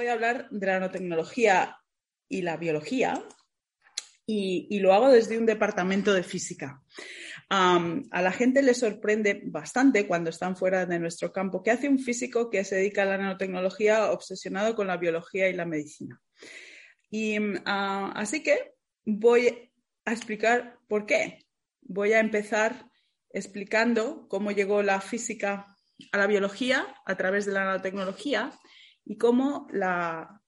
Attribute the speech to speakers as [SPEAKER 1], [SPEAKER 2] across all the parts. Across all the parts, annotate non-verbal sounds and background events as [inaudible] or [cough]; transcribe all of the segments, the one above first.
[SPEAKER 1] Voy a hablar de la nanotecnología y la biología y, lo hago desde un departamento de física. A la gente le sorprende bastante cuando están fuera de nuestro campo qué hace un físico que se dedica a la nanotecnología obsesionado con la biología y la medicina. Y así que voy a explicar por qué. Voy a empezar explicando cómo llegó la física a la biología a través de la nanotecnología y cómo la,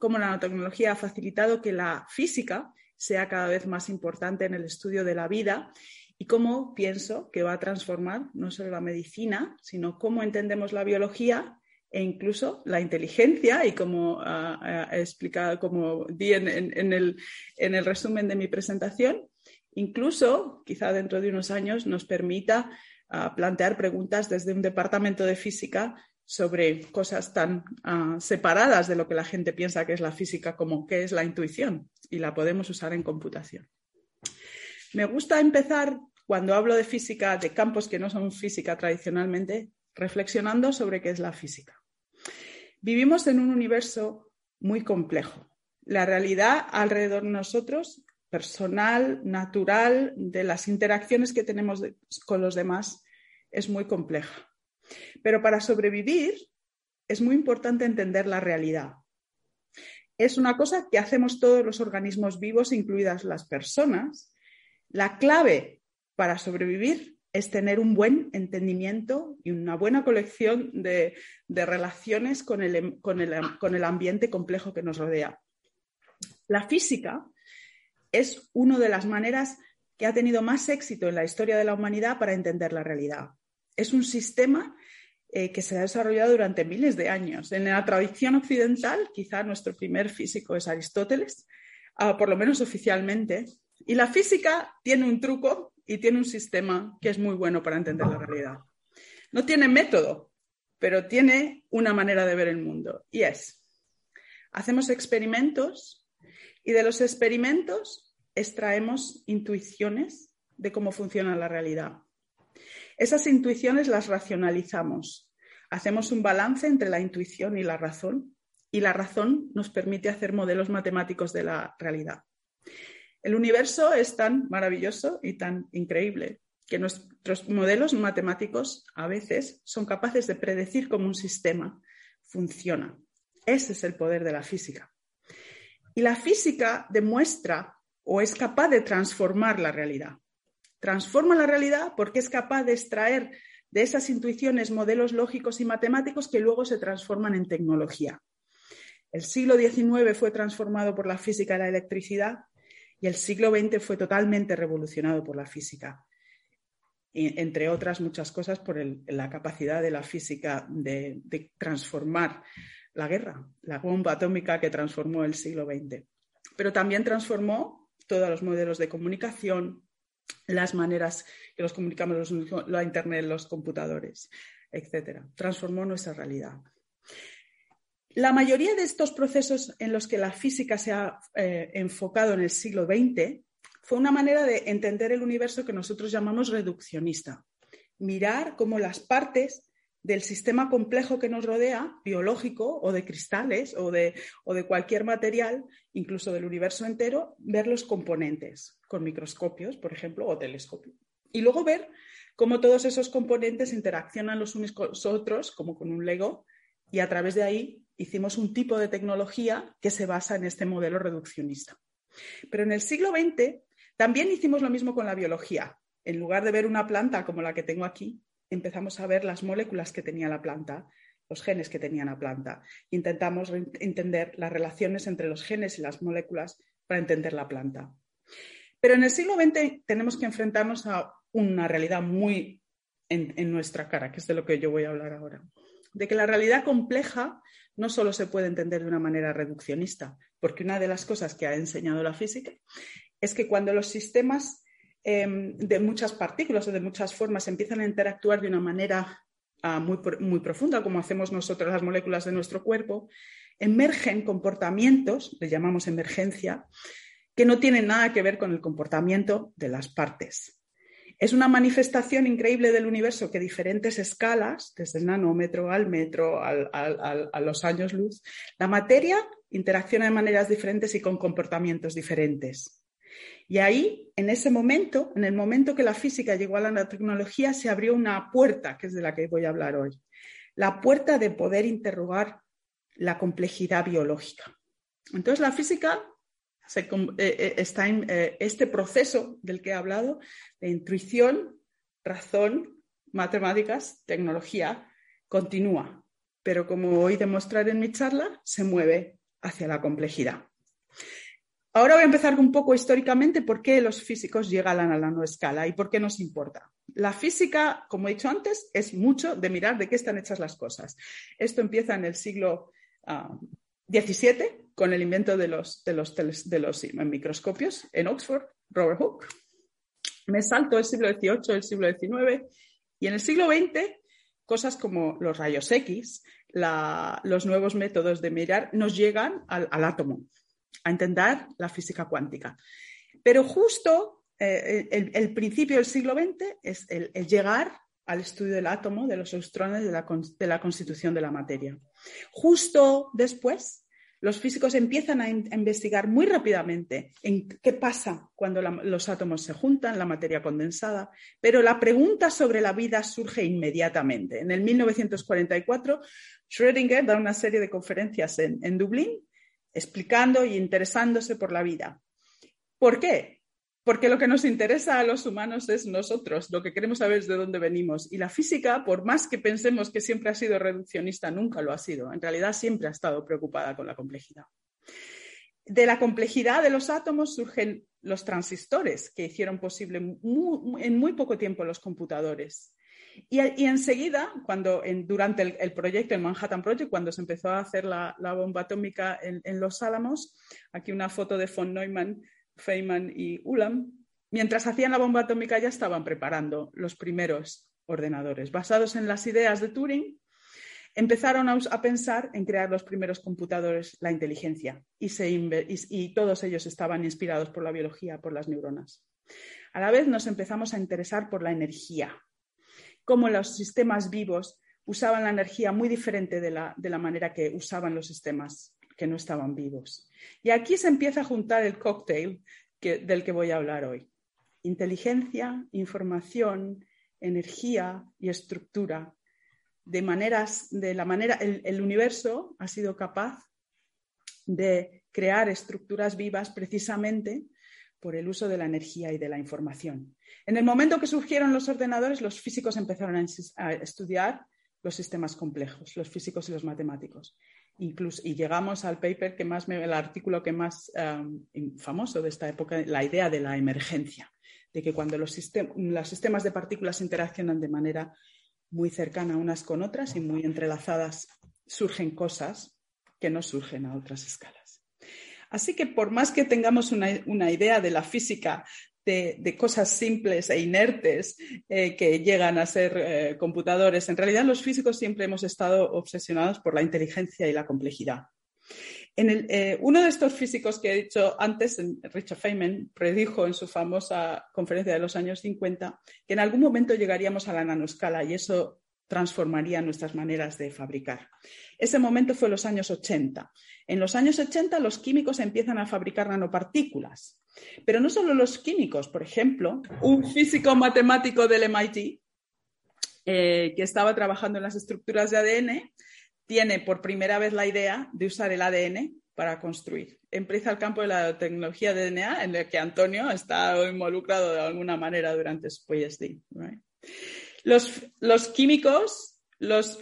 [SPEAKER 1] cómo la nanotecnología ha facilitado que la física sea cada vez más importante en el estudio de la vida y cómo pienso que va a transformar no solo la medicina, sino cómo entendemos la biología e incluso la inteligencia y como uh, he explicado, como di en, el, en, el, resumen de mi presentación, incluso quizá dentro de unos años nos permita uh, plantear preguntas desde un departamento de física sobre cosas tan uh, separadas de lo que la gente piensa que es la física como qué es la intuición y la podemos usar en computación. Me gusta empezar cuando hablo de física, de campos que no son física tradicionalmente, reflexionando sobre qué es la física. Vivimos en un universo muy complejo. La realidad alrededor de nosotros, personal, natural, de las interacciones que tenemos con los demás, es muy compleja. Pero para sobrevivir es muy importante entender la realidad. Es una cosa que hacemos todos los organismos vivos, incluidas las personas. La clave para sobrevivir es tener un buen entendimiento y una buena colección de, relaciones con el, con, el, con el ambiente complejo que nos rodea. La física es una de las maneras que ha tenido más éxito en la historia de la humanidad para entender la realidad. Es un sistema eh, que se ha desarrollado durante miles de años. En la tradición occidental, quizá nuestro primer físico es Aristóteles, uh, por lo menos oficialmente. Y la física tiene un truco y tiene un sistema que es muy bueno para entender la realidad. No tiene método, pero tiene una manera de ver el mundo. Y es, hacemos experimentos y de los experimentos extraemos intuiciones de cómo funciona la realidad. Esas intuiciones las racionalizamos. Hacemos un balance entre la intuición y la razón y la razón nos permite hacer modelos matemáticos de la realidad. El universo es tan maravilloso y tan increíble que nuestros modelos matemáticos a veces son capaces de predecir cómo un sistema funciona. Ese es el poder de la física. Y la física demuestra o es capaz de transformar la realidad transforma la realidad porque es capaz de extraer de esas intuiciones modelos lógicos y matemáticos que luego se transforman en tecnología. El siglo XIX fue transformado por la física y la electricidad y el siglo XX fue totalmente revolucionado por la física, entre otras muchas cosas por la capacidad de la física de, de transformar la guerra, la bomba atómica que transformó el siglo XX. Pero también transformó todos los modelos de comunicación, las maneras que nos comunicamos, los, la Internet, los computadores, etc. Transformó nuestra realidad. La mayoría de estos procesos en los que la física se ha eh, enfocado en el siglo XX fue una manera de entender el universo que nosotros llamamos reduccionista. Mirar cómo las partes del sistema complejo que nos rodea, biológico o de cristales o de, o de cualquier material, incluso del universo entero, ver los componentes con microscopios, por ejemplo, o telescopios. Y luego ver cómo todos esos componentes interaccionan los unos con los otros, como con un Lego, y a través de ahí hicimos un tipo de tecnología que se basa en este modelo reduccionista. Pero en el siglo XX también hicimos lo mismo con la biología. En lugar de ver una planta como la que tengo aquí, empezamos a ver las moléculas que tenía la planta, los genes que tenía la planta. Intentamos entender las relaciones entre los genes y las moléculas para entender la planta. Pero en el siglo XX tenemos que enfrentarnos a una realidad muy en, nuestra cara, que es de lo que yo voy a hablar ahora. De que la realidad compleja no solo se puede entender de una manera reduccionista, porque una de las cosas que ha enseñado la física es que cuando los sistemas em, de muchas partículas o de muchas formas empiezan a interactuar de una manera ah, muy, profunda, como hacemos nosotros las moléculas de nuestro cuerpo, emergen comportamientos, le llamamos emergencia, que no tienen nada que ver con el comportamiento de las partes. Es una manifestación increíble del universo que diferentes escalas, desde el nanómetro al metro, a los años luz, la materia interacciona de maneras diferentes y con comportamientos diferentes. Y ahí, en ese momento, en el momento que la física llegó a la tecnología, se abrió una puerta, que es de la que voy a hablar hoy. La puerta de poder interrogar la complejidad biológica. Entonces, la física eh, eh, está en eh, este proceso del que he hablado de intuición, razón, matemáticas, tecnología, continúa, pero como hoy demostrar en mi charla, se mueve hacia la complejidad. Ahora voy a empezar un poco históricamente por qué los físicos llegan a la nanoescala y por qué nos importa. La física, como he dicho antes, es mucho de mirar de qué están hechas las cosas. Esto empieza en el siglo XVII ah, con el invento de los, microscopios en Oxford, Robert Hooke. Me salto el siglo XVIII, el siglo XIX y en el siglo XX cosas como los rayos X, los nuevos métodos de mirar nos llegan al, átomo, a entender la física cuántica. Pero justo eh, el, principio del siglo XX es el, llegar al estudio del átomo, de los electrones, de la, constitución de la materia. Justo después los físicos empiezan a, investigar muy rápidamente en qué pasa cuando los átomos se juntan, la materia condensada, pero la pregunta sobre la vida surge inmediatamente. En el 1944, Schrödinger da una serie de conferencias en Dublín explicando y interesándose por la vida. ¿Por qué? porque lo que nos interesa a los humanos es nosotros, lo que queremos saber es de dónde venimos. Y la física, por más que pensemos que siempre ha sido reduccionista, nunca lo ha sido. En realidad siempre ha estado preocupada con la complejidad. De la complejidad de los átomos surgen los transistores, que hicieron posible en muy poco tiempo los computadores. Y, enseguida, cuando durante el, proyecto, el Manhattan Project, cuando se empezó a hacer la, bomba atómica en, Los Álamos, aquí una foto de von Neumann Feynman y Ulam, mientras hacían la bomba atómica ya estaban preparando los primeros ordenadores. Basados en las ideas de Turing, empezaron a, pensar en crear los primeros computadores, la inteligencia, y, todos ellos estaban inspirados por la biología, por las neuronas. A la vez nos empezamos a interesar por la energía, cómo los sistemas vivos usaban la energía muy diferente de la manera que usaban los sistemas que no estaban vivos. Y aquí se empieza a juntar el cóctel del que voy a hablar hoy. Inteligencia, información, energía y estructura. De maneras, de la manera, el, universo ha sido capaz de crear estructuras vivas precisamente por el uso de la energía y de la información. En el momento que surgieron los ordenadores, los físicos empezaron a, estudiar los sistemas complejos, los físicos y los matemáticos y llegamos al paper que más el artículo que más famoso de esta época, la idea de la emergencia, de que cuando los, los sistemas de partículas interaccionan de manera muy cercana unas con otras y muy entrelazadas, surgen cosas que no surgen a otras escalas. Así que por más que tengamos una, idea de la física de, cosas simples e inertes eh, que llegan a ser eh, computadores. En realidad, los físicos siempre hemos estado obsesionados por la inteligencia y la complejidad. Eh, uno de estos físicos que he dicho antes, Richard Feynman, predijo en su famosa conferencia de los años 50 que en algún momento llegaríamos a la nanoscala y eso transformaría nuestras maneras de fabricar. Ese momento fue los años 80. En los años 80 los químicos empiezan a fabricar nanopartículas pero no solo los químicos, por ejemplo, un físico matemático del MIT eh, que estaba trabajando en las estructuras de ADN tiene por primera vez la idea de usar el ADN para construir. Empieza el campo de la tecnología de DNA en el que Antonio está involucrado de alguna manera durante su PhD. Los, químicos, los,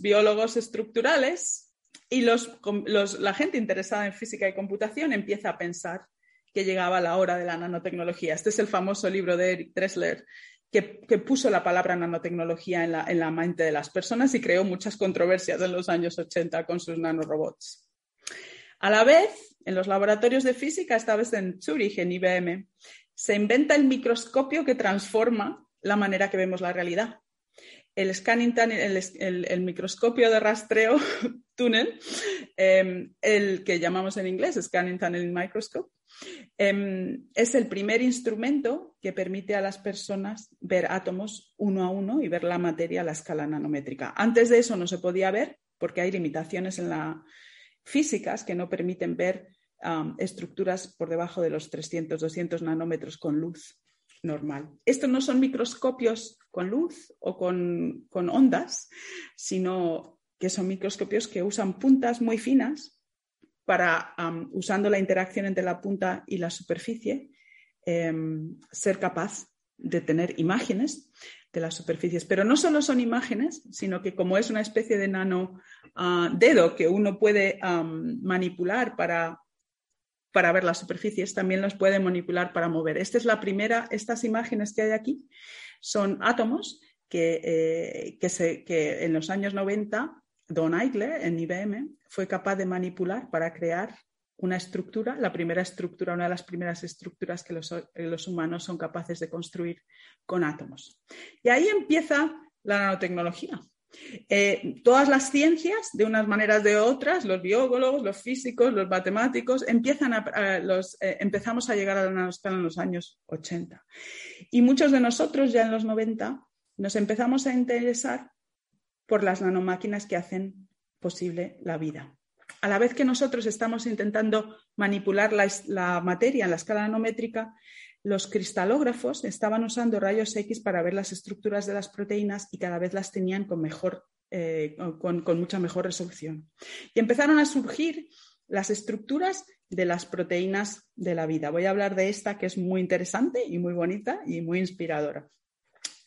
[SPEAKER 1] biólogos estructurales y la gente interesada en física y computación empieza a pensar que llegaba la hora de la nanotecnología. Este es el famoso libro de Eric Dressler, que, puso la palabra nanotecnología en la, en la, mente de las personas y creó muchas controversias en los años 80 con sus nanorobots. A la vez, en los laboratorios de física, esta vez en Zurich, en IBM, se inventa el microscopio que transforma la manera que vemos la realidad. El scanning el, microscopio de rastreo [laughs] túnel, em, el que llamamos en inglés Scanning Tunnel Microscope, em, es el primer instrumento que permite a las personas ver átomos uno a uno y ver la materia a la escala nanométrica. Antes de eso no se podía ver porque hay limitaciones en la físicas que no permiten ver estructuras por debajo de los 300, 200 nanómetros con luz normal. Estos no son microscopios con luz o con, ondas, sino que son microscopios que usan puntas muy finas para, usando la interacción entre la punta y la superficie, em, ser capaz de tener imágenes de las superficies. Pero no solo son imágenes, sino que como es una especie de nano ah, dedo que uno puede manipular para para ver las superficies, también los puede manipular para mover. Esta es la primera, estas imágenes que hay aquí son átomos que, eh, que, en los años 90 Don Eichler en IBM fue capaz de manipular para crear una estructura, la primera estructura, una de las primeras estructuras que los, los humanos son capaces de construir con átomos. Y ahí empieza la nanotecnología. Eh, todas las ciencias, de unas maneras de otras, los biólogos, los físicos, los matemáticos, empiezan a, eh, empezamos a llegar a la nanoscala en los años 80. Y muchos de nosotros ya en los 90 nos empezamos a interesar por las nanomáquinas que hacen posible la vida. A la vez que nosotros estamos intentando manipular la, la materia en la escala nanométrica, los cristalógrafos estaban usando rayos X para ver las estructuras de las proteínas y cada vez las tenían con, mejor, eh, con, mucha mejor resolución. Y empezaron a surgir las estructuras de las proteínas de la vida. Voy a hablar de esta que es muy interesante y muy bonita y muy inspiradora.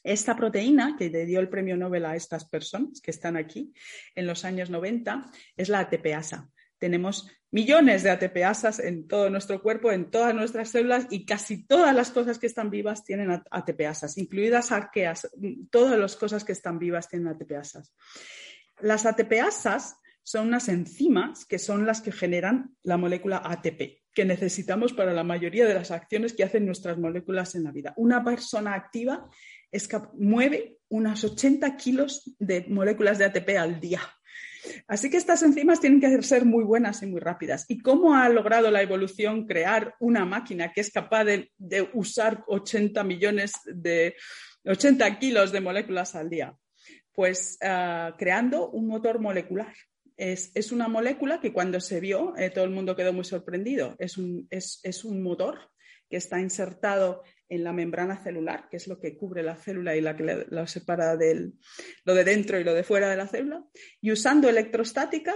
[SPEAKER 1] Esta proteína que le dio el premio Nobel a estas personas que están aquí en los años 90 es la ATPasa tenemos millones de ATPasas en todo nuestro cuerpo, en todas nuestras células y casi todas las cosas que están vivas tienen ATPasas, incluidas arqueas. Todas las cosas que están vivas tienen ATPasas. Las ATPasas son unas enzimas que son las que generan la molécula ATP, que necesitamos para la mayoría de las acciones que hacen nuestras moléculas en la vida. Una persona activa mueve unas 80 kilos de moléculas de ATP al día. Así que estas enzimas tienen que ser muy buenas y muy rápidas. ¿Y cómo ha logrado la evolución crear una máquina que es capaz de, usar 80 millones de 80 kilos de moléculas al día? Pues ah, creando un motor molecular. Es, una molécula que cuando se vio, eh, todo el mundo quedó muy sorprendido. Es un, es un motor que está insertado en la membrana celular, que es lo que cubre la célula y la que la separa de lo de dentro y lo de fuera de la célula, y usando electrostática,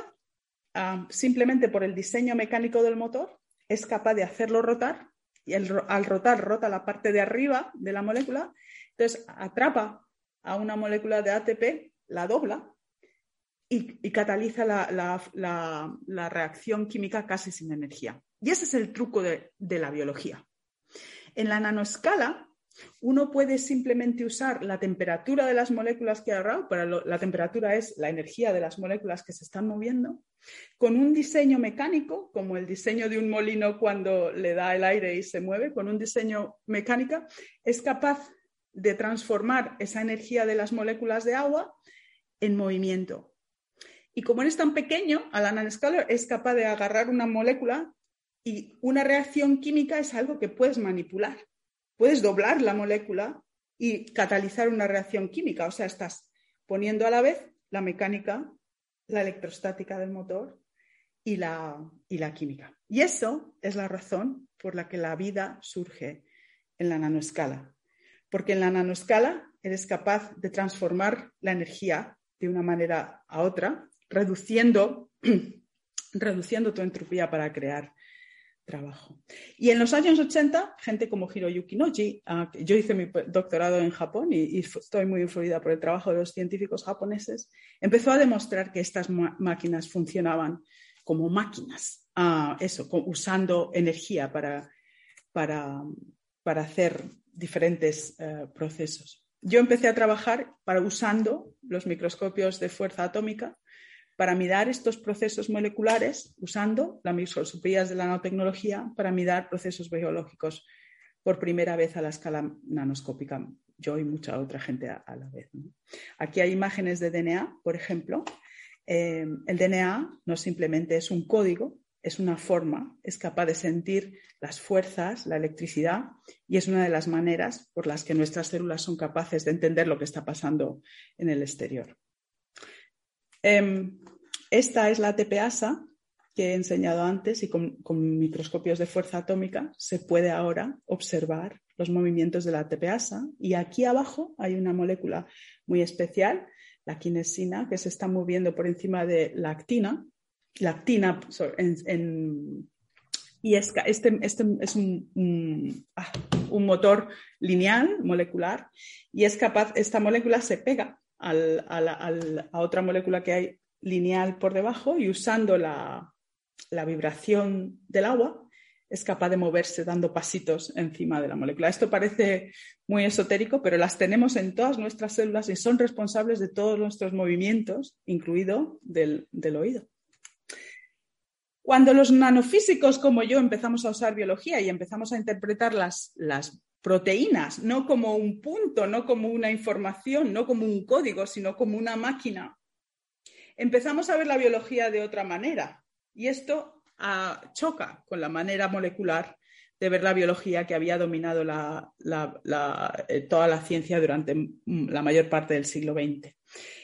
[SPEAKER 1] ah, simplemente por el diseño mecánico del motor, es capaz de hacerlo rotar y al rotar rota la parte de arriba de la molécula, entonces atrapa a una molécula de ATP, la dobla y, cataliza la, reacción química casi sin energía. Y ese es el truco de la biología. En la nanoescala, uno puede simplemente usar la temperatura de las moléculas que ha agarrado, pero la temperatura es la energía de las moléculas que se están moviendo, con un diseño mecánico, como el diseño de un molino cuando le da el aire y se mueve, con un diseño mecánico, es capaz de transformar esa energía de las moléculas de agua en movimiento. Y como es tan pequeño, a la nanoscala es capaz de agarrar una molécula y una reacción química es algo que puedes manipular. Puedes doblar la molécula y catalizar una reacción química. O sea, estás poniendo a la vez la mecánica, la electrostática del motor y la, y la química. Y eso es la razón por la que la vida surge en la nanoescala. Porque en la nanoescala eres capaz de transformar la energía de una manera a otra, reduciendo, [clears throat] reduciendo tu entropía para crear trabajo. Y en los años 80, gente como Hiroyuki Noji, yo hice mi doctorado en Japón y, estoy muy influida por el trabajo de los científicos japoneses, empezó a demostrar que estas máquinas funcionaban como máquinas, eso, usando energía para, para, para hacer diferentes eh, procesos. Yo empecé a trabajar para, usando los microscopios de fuerza atómica para mirar estos procesos moleculares, usando las microscopías de la nanotecnología para mirar procesos biológicos por primera vez a la escala nanoscópica, yo y mucha otra gente a, la vez. Aquí hay imágenes de DNA, por ejemplo. Eh, el DNA no simplemente es un código, es una forma, es capaz de sentir las fuerzas, la electricidad, y es una de las maneras por las que nuestras células son capaces de entender lo que está pasando en el exterior. Em, esta es la TPASA que he enseñado antes y con, microscopios de fuerza atómica se puede ahora observar los movimientos de la TPASA y aquí abajo hay una molécula muy especial, la quinesina, que se está moviendo por encima de la actina. La actina y este, este, es ah, un, motor lineal, molecular, y es capaz, esta molécula se pega a otra molécula que hay lineal por debajo y usando la, la vibración del agua es capaz de moverse dando pasitos encima de la molécula. Esto parece muy esotérico, pero las tenemos en todas nuestras células y son responsables de todos nuestros movimientos, incluido del oído. Cuando los nanofísicos como yo empezamos a usar biología y empezamos a interpretar las, proteínas, no como un punto, no como una información, no como un código, sino como una máquina, empezamos a ver la biología de otra manera. Y esto ah, choca con la manera molecular de ver la biología que había dominado eh, toda la ciencia durante la mayor parte del siglo XX.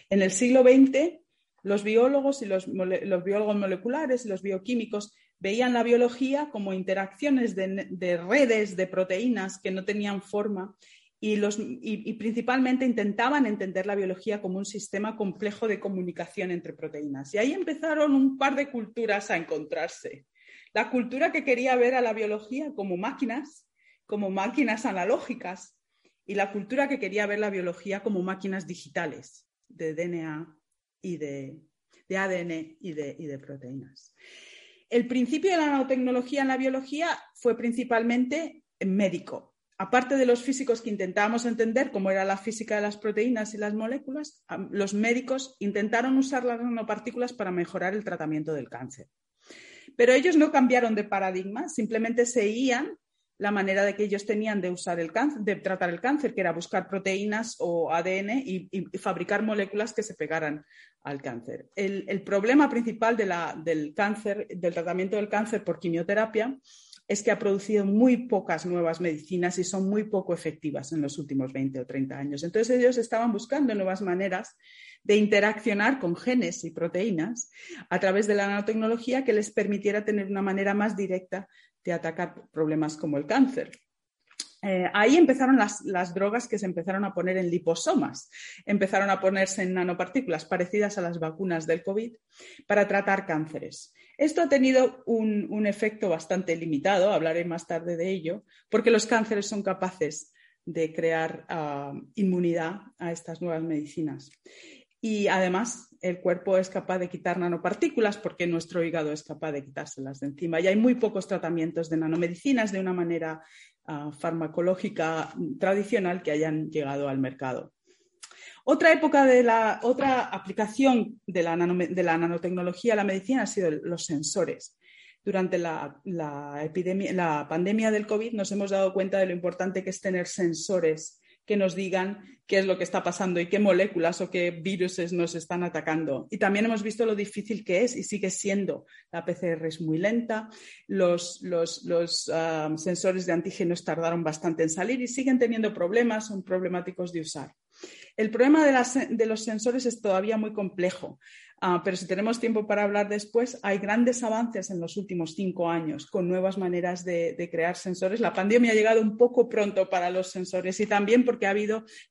[SPEAKER 1] En el siglo XX los biólogos y los, biólogos moleculares y los bioquímicos veían la biología como interacciones de, redes de proteínas que no tenían forma y, y, principalmente intentaban entender la biología como un sistema complejo de comunicación entre proteínas. Y ahí empezaron un par de culturas a encontrarse. La cultura que quería ver a la biología como máquinas, como máquinas analógicas, y la cultura que quería ver la biología como máquinas digitales de DNA, y de, ADN y de, y de proteínas. El principio de la nanotecnología en la biología fue principalmente médico. Aparte de los físicos que intentábamos entender cómo era la física de las proteínas y las moléculas, los médicos intentaron usar las nanopartículas para mejorar el tratamiento del cáncer. Pero ellos no cambiaron de paradigma, simplemente seguían la manera de que ellos tenían de usar el cáncer, de tratar el cáncer, que era buscar proteínas o ADN y, fabricar moléculas que se pegaran al cáncer. El, problema principal del cáncer, del tratamiento del cáncer por quimioterapia, es que ha producido muy pocas nuevas medicinas y son muy poco efectivas en los últimos 20 o 30 años. Entonces ellos estaban buscando nuevas maneras de interaccionar con genes y proteínas a través de la nanotecnología que les permitiera tener una manera más directa de atacar problemas como el cáncer. Eh, ahí empezaron las, drogas que se empezaron a poner en liposomas, empezaron a ponerse en nanopartículas parecidas a las vacunas del COVID para tratar cánceres. Esto ha tenido un, efecto bastante limitado, hablaré más tarde de ello, porque los cánceres son capaces de crear ah, inmunidad a estas nuevas medicinas. Y además, el cuerpo es capaz de quitar nanopartículas porque nuestro hígado es capaz de quitárselas de encima. Y hay muy pocos tratamientos de nanomedicinas de una manera ah, farmacológica tradicional que hayan llegado al mercado. Otra época de la otra aplicación de la, nanotecnología a la medicina ha sido los sensores. Durante la, la pandemia del COVID nos hemos dado cuenta de lo importante que es tener sensores que nos digan qué es lo que está pasando y qué moléculas o qué virus nos están atacando. Y también hemos visto lo difícil que es y sigue siendo. La PCR es muy lenta, los, ah, sensores de antígenos tardaron bastante en salir y siguen teniendo problemas, son problemáticos de usar. El problema de, los sensores es todavía muy complejo. Ah, pero si tenemos tiempo para hablar después, hay grandes avances en los últimos cinco años con nuevas maneras de, crear sensores. La pandemia ha llegado un poco pronto para los sensores y también porque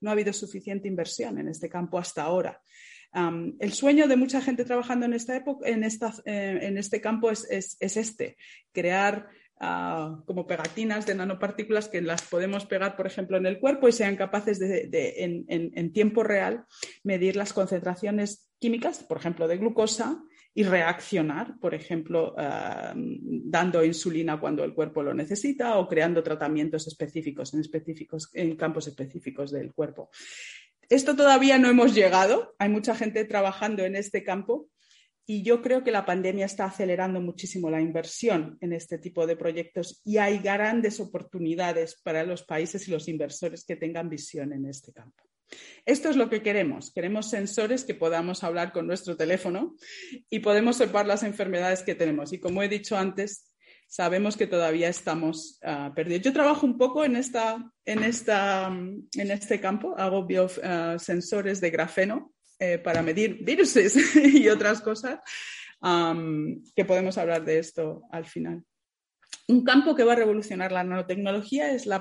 [SPEAKER 1] no ha habido suficiente inversión en este campo hasta ahora. el sueño de mucha gente trabajando en, esta época, en, eh, este campo es, este, crear como pegatinas de nanopartículas que las podemos pegar, por ejemplo, en el cuerpo y sean capaces de, en, tiempo real medir las concentraciones químicas, por ejemplo, de glucosa y reaccionar, por ejemplo, ah, dando insulina cuando el cuerpo lo necesita o creando tratamientos específicos en, específicos en campos específicos del cuerpo. Esto todavía no hemos llegado, hay mucha gente trabajando en este campo y yo creo que la pandemia está acelerando muchísimo la inversión en este tipo de proyectos y hay grandes oportunidades para los países y los inversores que tengan visión en este campo. Esto es lo que queremos. Queremos sensores que podamos hablar con nuestro teléfono y podemos observar las enfermedades que tenemos. Y como he dicho antes, sabemos que todavía estamos ah, perdidos. Yo trabajo un poco en, esta, en, esta, en este campo, hago biosensores de grafeno eh, para medir virus [laughs] y otras cosas, que podemos hablar de esto al final. Un campo que va a revolucionar la nanotecnología es la,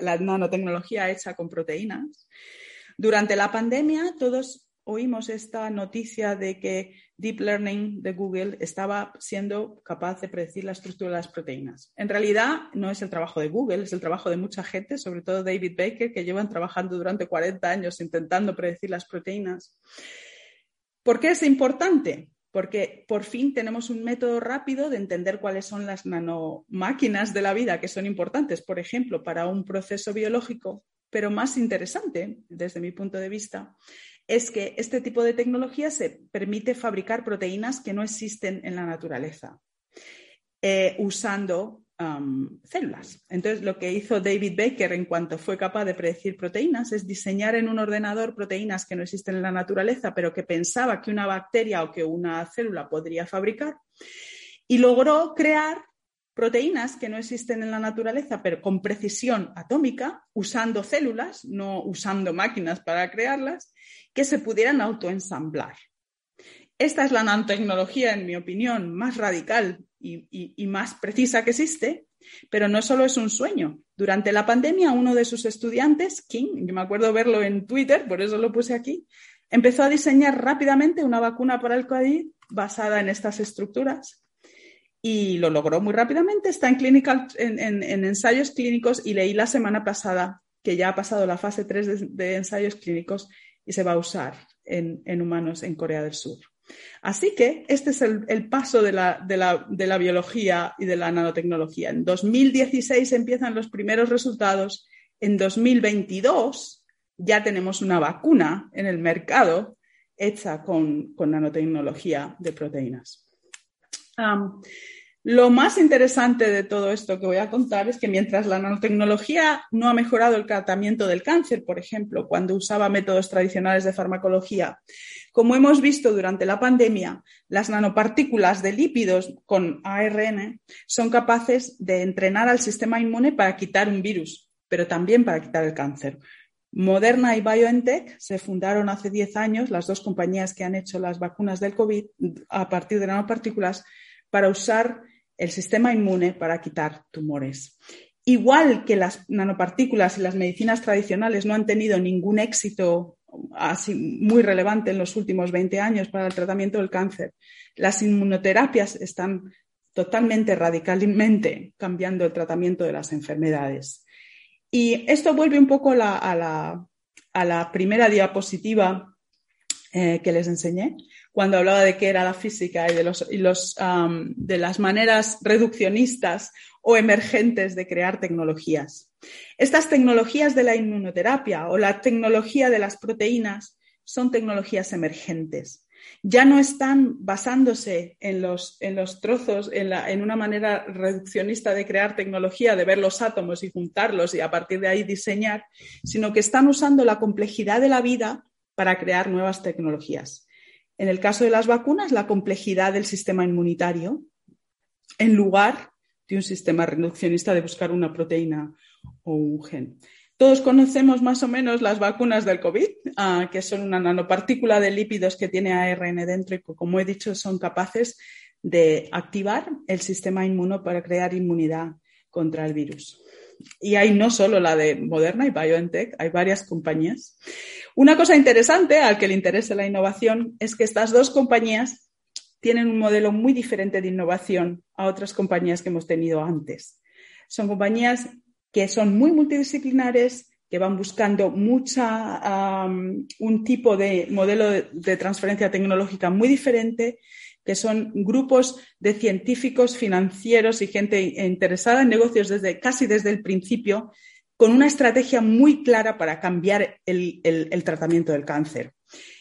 [SPEAKER 1] la, nanotecnología hecha con proteínas. Durante la pandemia todos oímos esta noticia de que Deep Learning de Google estaba siendo capaz de predecir la estructura de las proteínas. En realidad no es el trabajo de Google, es el trabajo de mucha gente, sobre todo David Baker, que llevan trabajando durante 40 años intentando predecir las proteínas. ¿Por qué es importante? porque por fin tenemos un método rápido de entender cuáles son las nanomáquinas de la vida que son importantes, por ejemplo, para un proceso biológico, pero más interesante, desde mi punto de vista, es que este tipo de tecnología se permite fabricar proteínas que no existen en la naturaleza, eh, usando células. Entonces, lo que hizo David Baker en cuanto fue capaz de predecir proteínas es diseñar en un ordenador proteínas que no existen en la naturaleza, pero que pensaba que una bacteria o que una célula podría fabricar, y logró crear proteínas que no existen en la naturaleza, pero con precisión atómica, usando células, no usando máquinas para crearlas, que se pudieran autoensamblar. Esta es la nanotecnología, en mi opinión, más radical y, más precisa que existe, pero no solo es un sueño. Durante la pandemia, uno de sus estudiantes, King, yo me acuerdo verlo en Twitter, por eso lo puse aquí, empezó a diseñar rápidamente una vacuna para el COVID basada en estas estructuras y lo logró muy rápidamente. Está en, en, ensayos clínicos y leí la semana pasada que ya ha pasado la fase 3 de, ensayos clínicos y se va a usar en humanos en Corea del Sur. Así que este es el, paso de la, biología y de la nanotecnología. En 2016 empiezan los primeros resultados. En 2022 ya tenemos una vacuna en el mercado hecha con, nanotecnología de proteínas. Lo más interesante de todo esto que voy a contar es que mientras la nanotecnología no ha mejorado el tratamiento del cáncer, por ejemplo, cuando usaba métodos tradicionales de farmacología, como hemos visto durante la pandemia, las nanopartículas de lípidos con ARN son capaces de entrenar al sistema inmune para quitar un virus, pero también para quitar el cáncer. Moderna y BioNTech se fundaron hace 10 años, las dos compañías que han hecho las vacunas del COVID a partir de nanopartículas, para usar el sistema inmune para quitar tumores. Igual que las nanopartículas y las medicinas tradicionales no han tenido ningún éxito así, muy relevante en los últimos 20 años para el tratamiento del cáncer. Las inmunoterapias están totalmente, radicalmente cambiando el tratamiento de las enfermedades. Y esto vuelve un poco a, la, primera diapositiva eh, que les enseñé, cuando hablaba de qué era la física y de, los, de las maneras reduccionistas o emergentes de crear tecnologías. Estas tecnologías de la inmunoterapia o la tecnología de las proteínas son tecnologías emergentes. Ya no están basándose en los, trozos, en, una manera reduccionista de crear tecnología, de ver los átomos y juntarlos y a partir de ahí diseñar, sino que están usando la complejidad de la vida para crear nuevas tecnologías. En el caso de las vacunas, la complejidad del sistema inmunitario, en lugar de un sistema reduccionista de buscar una proteína o un gen. Todos conocemos más o menos las vacunas del COVID, ah, que son una nanopartícula de lípidos que tiene ARN dentro y como he dicho, son capaces de activar el sistema inmuno para crear inmunidad contra el virus. Y hay no solo la de Moderna y BioNTech, hay varias compañías. Una cosa interesante al que le interese la innovación es que estas dos compañías tienen un modelo muy diferente de innovación a otras compañías que hemos tenido antes. Son compañías que son muy multidisciplinares, que van buscando mucha, un tipo de modelo de, transferencia tecnológica muy diferente, que son grupos de científicos, financieros y gente interesada en negocios desde casi desde el principio, con una estrategia muy clara para cambiar el, tratamiento del cáncer.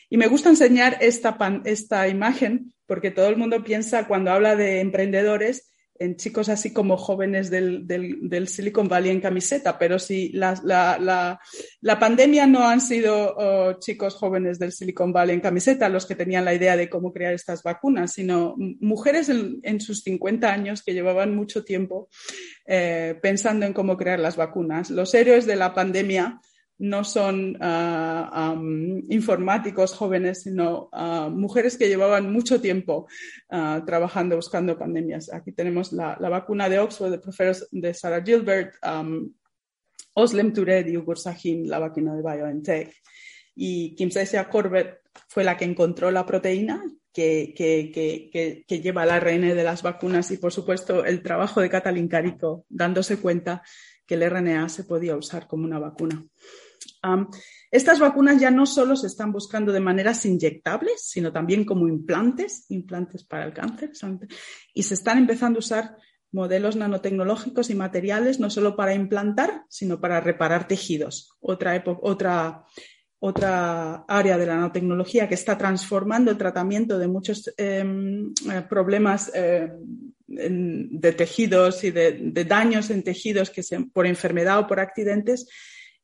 [SPEAKER 1] Y me gusta enseñar esta, esta imagen porque todo el mundo piensa cuando habla de emprendedores en chicos así como jóvenes del, Silicon Valley en camiseta, pero si la, pandemia no han sido oh, chicos jóvenes del Silicon Valley en camiseta los que tenían la idea de cómo crear estas vacunas, sino mujeres en, sus 50 años que llevaban mucho tiempo eh, pensando en cómo crear las vacunas. Los héroes de la pandemia no son ah, informáticos jóvenes, sino ah, mujeres que llevaban mucho tiempo ah, trabajando buscando pandemias. Aquí tenemos la, vacuna de Oxford de profesor de Sarah Gilbert, Oslem Tured y Ugur Sahin, la vacuna de BioNTech. Y Kim Sesia Corbett fue la que encontró la proteína que, que, lleva el ARN de las vacunas y, por supuesto, el trabajo de Katalin Carico, dándose cuenta que el RNA se podía usar como una vacuna estas vacunas ya no solo se están buscando de maneras inyectables, sino también como implantes, implantes para el cáncer, y se están empezando a usar modelos nanotecnológicos y materiales no solo para implantar, sino para reparar tejidos. Otra, otra, otra área de la nanotecnología que está transformando el tratamiento de muchos em, eh, problemas eh, de tejidos y de, daños en tejidos que por enfermedad o por accidentes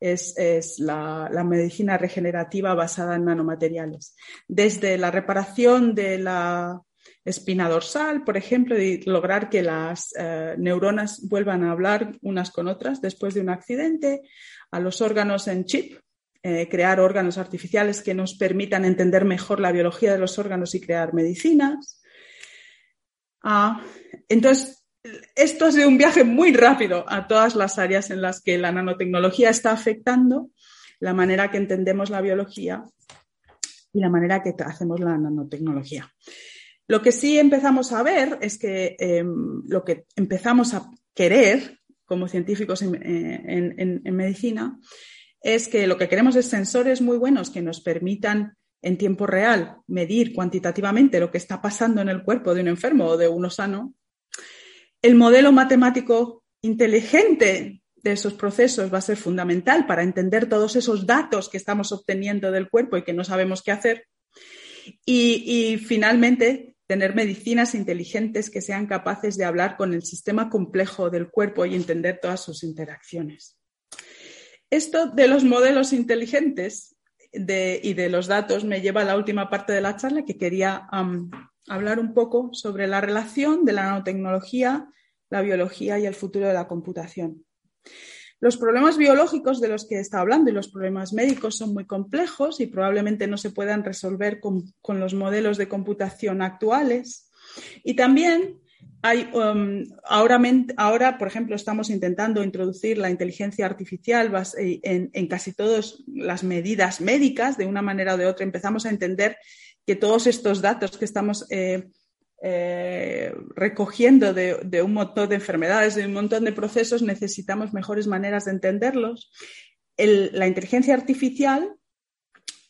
[SPEAKER 1] es, la, medicina regenerativa basada en nanomateriales. Desde la reparación de la espina dorsal, por ejemplo, y lograr que las eh, neuronas vuelvan a hablar unas con otras después de un accidente, a los órganos en chip, eh, crear órganos artificiales que nos permitan entender mejor la biología de los órganos y crear medicinas. Ah, entonces, esto es un viaje muy rápido a todas las áreas en las que la nanotecnología está afectando la manera que entendemos la biología y la manera que hacemos la nanotecnología. Lo que sí empezamos a ver es que em, lo que empezamos a querer como científicos en, medicina es que lo que queremos es sensores muy buenos que nos permitan en tiempo real medir cuantitativamente lo que está pasando en el cuerpo de un enfermo o de uno sano el modelo matemático inteligente de esos procesos va a ser fundamental para entender todos esos datos que estamos obteniendo del cuerpo y que no sabemos qué hacer. Y, finalmente, tener medicinas inteligentes que sean capaces de hablar con el sistema complejo del cuerpo y entender todas sus interacciones. Esto de los modelos inteligentes y de los datos me lleva a la última parte de la charla que quería hablar un poco sobre la relación de la nanotecnología, la biología y el futuro de la computación. Los problemas biológicos de los que está hablando y los problemas médicos son muy complejos y probablemente no se puedan resolver con, los modelos de computación actuales. Y también um, ahora, ahora, por ejemplo, estamos intentando introducir la inteligencia artificial eh, en, casi todas las medidas médicas, de una manera o de otra. Empezamos a entender que todos estos datos que estamos eh, eh, recogiendo de, un montón de enfermedades, de un montón de procesos, necesitamos mejores maneras de entenderlos. la inteligencia artificial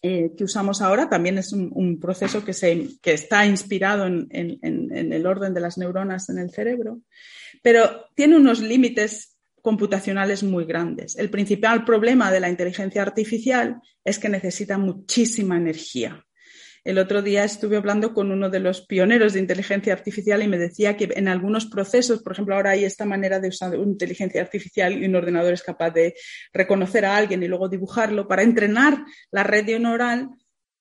[SPEAKER 1] eh, que usamos ahora también es un, proceso que, se, está inspirado en, en, el orden de las neuronas en el cerebro, pero tiene unos límites computacionales muy grandes. El principal problema de la inteligencia artificial es que necesita muchísima energía. El otro día estuve hablando con uno de los pioneros de inteligencia artificial y me decía que en algunos procesos, por ejemplo, ahora hay esta manera de usar inteligencia artificial y un ordenador es capaz de reconocer a alguien y luego dibujarlo. Para entrenar la red neuronal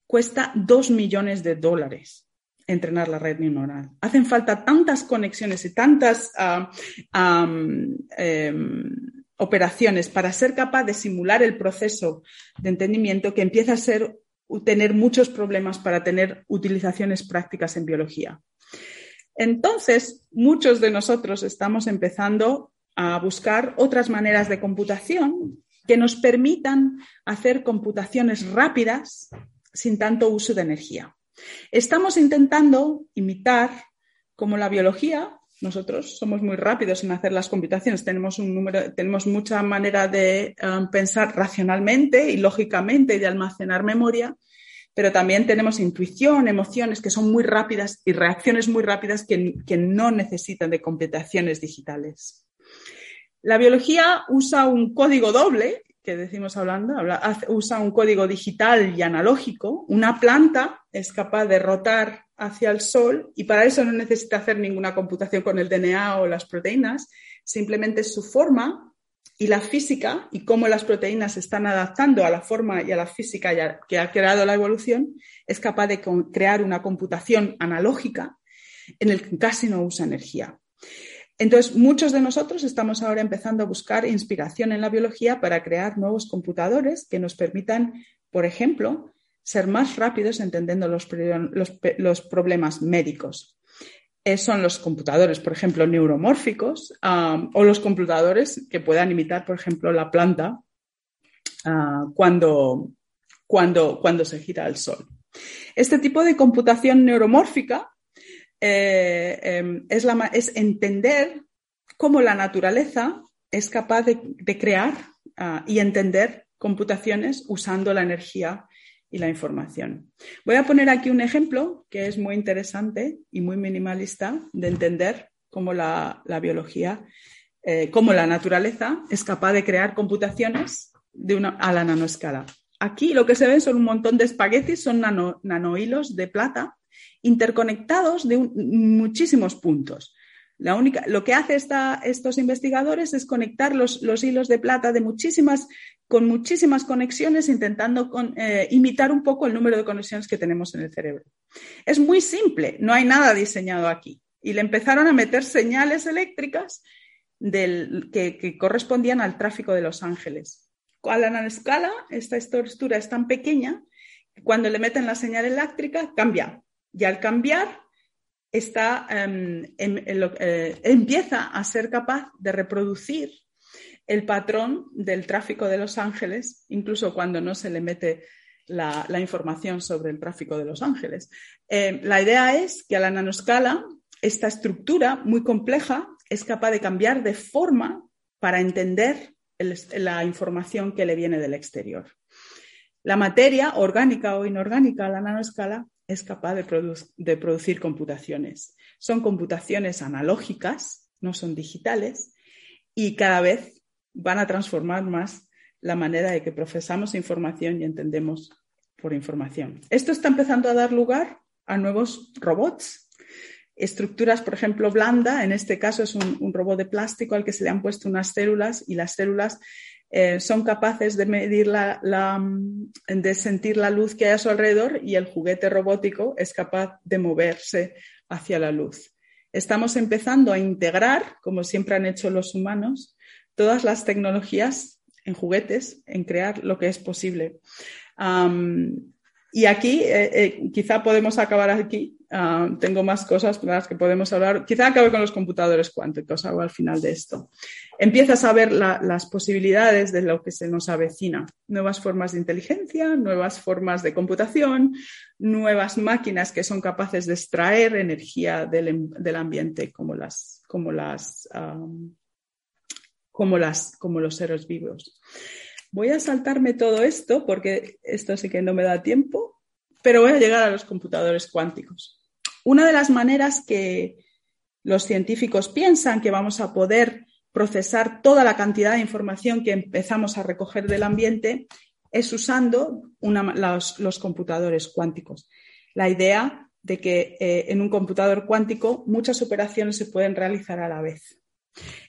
[SPEAKER 1] cuesta dos millones de dólares entrenar la red neuronal. Hacen falta tantas conexiones y tantas ah, em, operaciones para ser capaz de simular el proceso de entendimiento que empieza a ser tener muchos problemas para tener utilizaciones prácticas en biología. Entonces, muchos de nosotros estamos empezando a buscar otras maneras de computación que nos permitan hacer computaciones rápidas sin tanto uso de energía. Estamos intentando imitar cómo la biología nosotros somos muy rápidos en hacer las computaciones, tenemos un número, tenemos mucha manera de um, pensar racionalmente y lógicamente y de almacenar memoria, pero también tenemos intuición, emociones que son muy rápidas y reacciones muy rápidas que no necesitan de computaciones digitales. La biología usa un código doble, que decimos hablando, usa un código digital y analógico. Una planta es capaz de rotar hacia el Sol y para eso no necesita hacer ninguna computación con el DNA o las proteínas, simplemente su forma y la física y cómo las proteínas se están adaptando a la forma y a la física que ha creado la evolución, es capaz de crear una computación analógica en el que casi no usa energía. Entonces, muchos de nosotros estamos ahora empezando a buscar inspiración en la biología para crear nuevos computadores que nos permitan, por ejemplo, ser más rápidos entendiendo los, problemas médicos. Eh, son los computadores, por ejemplo, neuromórficos o los computadores que puedan imitar, por ejemplo, la planta ah, cuando, cuando, cuando se gira el sol. Este tipo de computación neuromórfica eh, em, es, es, entender cómo la naturaleza es capaz de, crear ah, y entender computaciones usando la energía y la información. Voy a poner aquí un ejemplo que es muy interesante y muy minimalista de entender cómo la, biología, eh, cómo la naturaleza es capaz de crear computaciones de una, a la nanoescala. Aquí lo que se ven son un montón de espaguetis, son nano, nanohilos de plata interconectados de muchísimos puntos. La única, lo que hace estos investigadores es conectar los, hilos de plata de muchísimas, con muchísimas conexiones, intentando eh, imitar un poco el número de conexiones que tenemos en el cerebro. Es muy simple, no hay nada diseñado aquí. Y le empezaron a meter señales eléctricas que, correspondían al tráfico de Los Ángeles. A la escala, esta estructura es tan pequeña que cuando le meten la señal eléctrica cambia. Y al cambiar, está, em, eh, empieza a ser capaz de reproducir el patrón del tráfico de Los Ángeles, incluso cuando no se le mete la, información sobre el tráfico de Los Ángeles. Em, la idea es que a la nanoscala, esta estructura muy compleja es capaz de cambiar de forma para entender la información que le viene del exterior. La materia, orgánica o inorgánica a la nanoscala, es capaz de, producir computaciones. Son computaciones analógicas, no son digitales, y cada vez van a transformar más la manera de que procesamos información y entendemos por información. Esto está empezando a dar lugar a nuevos robots, estructuras, por ejemplo, blanda, en este caso es un, robot de plástico al que se le han puesto unas células y las células eh, son capaces de medir la, de sentir la luz que hay a su alrededor y el juguete robótico es capaz de moverse hacia la luz. Estamos empezando a integrar, como siempre han hecho los humanos, todas las tecnologías en juguetes, en crear lo que es posible. y aquí, eh, eh, quizá podemos acabar aquí tengo más cosas de las que podemos hablar. Quizá acabe con los computadores cuánticos, algo al final de esto. Empiezas a ver las posibilidades de lo que se nos avecina. Nuevas formas de inteligencia, nuevas formas de computación, nuevas máquinas que son capaces de extraer energía del, ambiente como las, como las, como las, como los seres vivos. Voy a saltarme todo esto porque esto sí que no me da tiempo, pero voy a llegar a los computadores cuánticos. Una de las maneras que los científicos piensan que vamos a poder procesar toda la cantidad de información que empezamos a recoger del ambiente es usando los, computadores cuánticos. La idea de que eh, en un computador cuántico muchas operaciones se pueden realizar a la vez.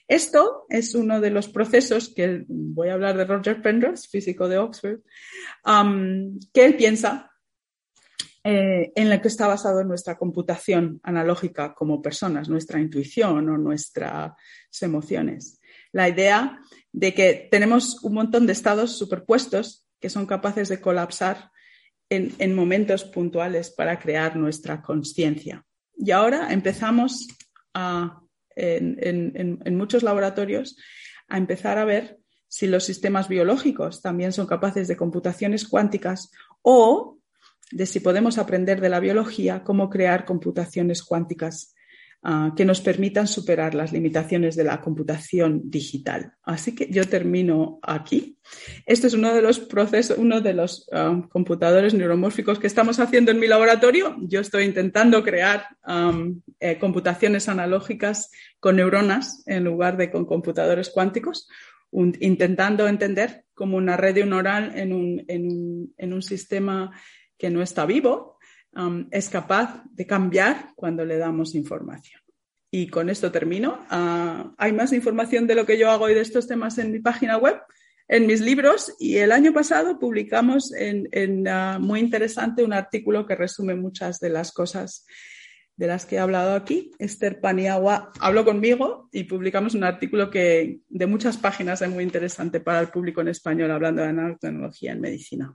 [SPEAKER 1] Esto es uno de los procesos que voy a hablar de Roger Penrose, físico de Oxford, que él piensa eh, en la que está basado en nuestra computación analógica como personas, nuestra intuición o nuestras emociones. La idea de que tenemos un montón de estados superpuestos que son capaces de colapsar en, momentos puntuales para crear nuestra conciencia. Y ahora empezamos en muchos laboratorios a empezar a ver si los sistemas biológicos también son capaces de computaciones cuánticas o de si podemos aprender de la biología cómo crear computaciones cuánticas ah, que nos permitan superar las limitaciones de la computación digital. Así que yo termino aquí. Este es uno de los procesos, uno de los ah, computadores neuromórficos que estamos haciendo en mi laboratorio. Yo estoy intentando crear eh, computaciones analógicas con neuronas en lugar de con computadores cuánticos, intentando entender como una red neuronal en un, en un, en un sistema que no está vivo, es capaz de cambiar cuando le damos información. Y con esto termino. Ah, hay más información de lo que yo hago y de estos temas en mi página web, en mis libros. Y el año pasado publicamos en, ah, muy interesante un artículo que resume muchas de las cosas de las que he hablado aquí. Esther Paniagua habló conmigo y publicamos un artículo que de muchas páginas es muy interesante para el público en español hablando de nanotecnología en medicina.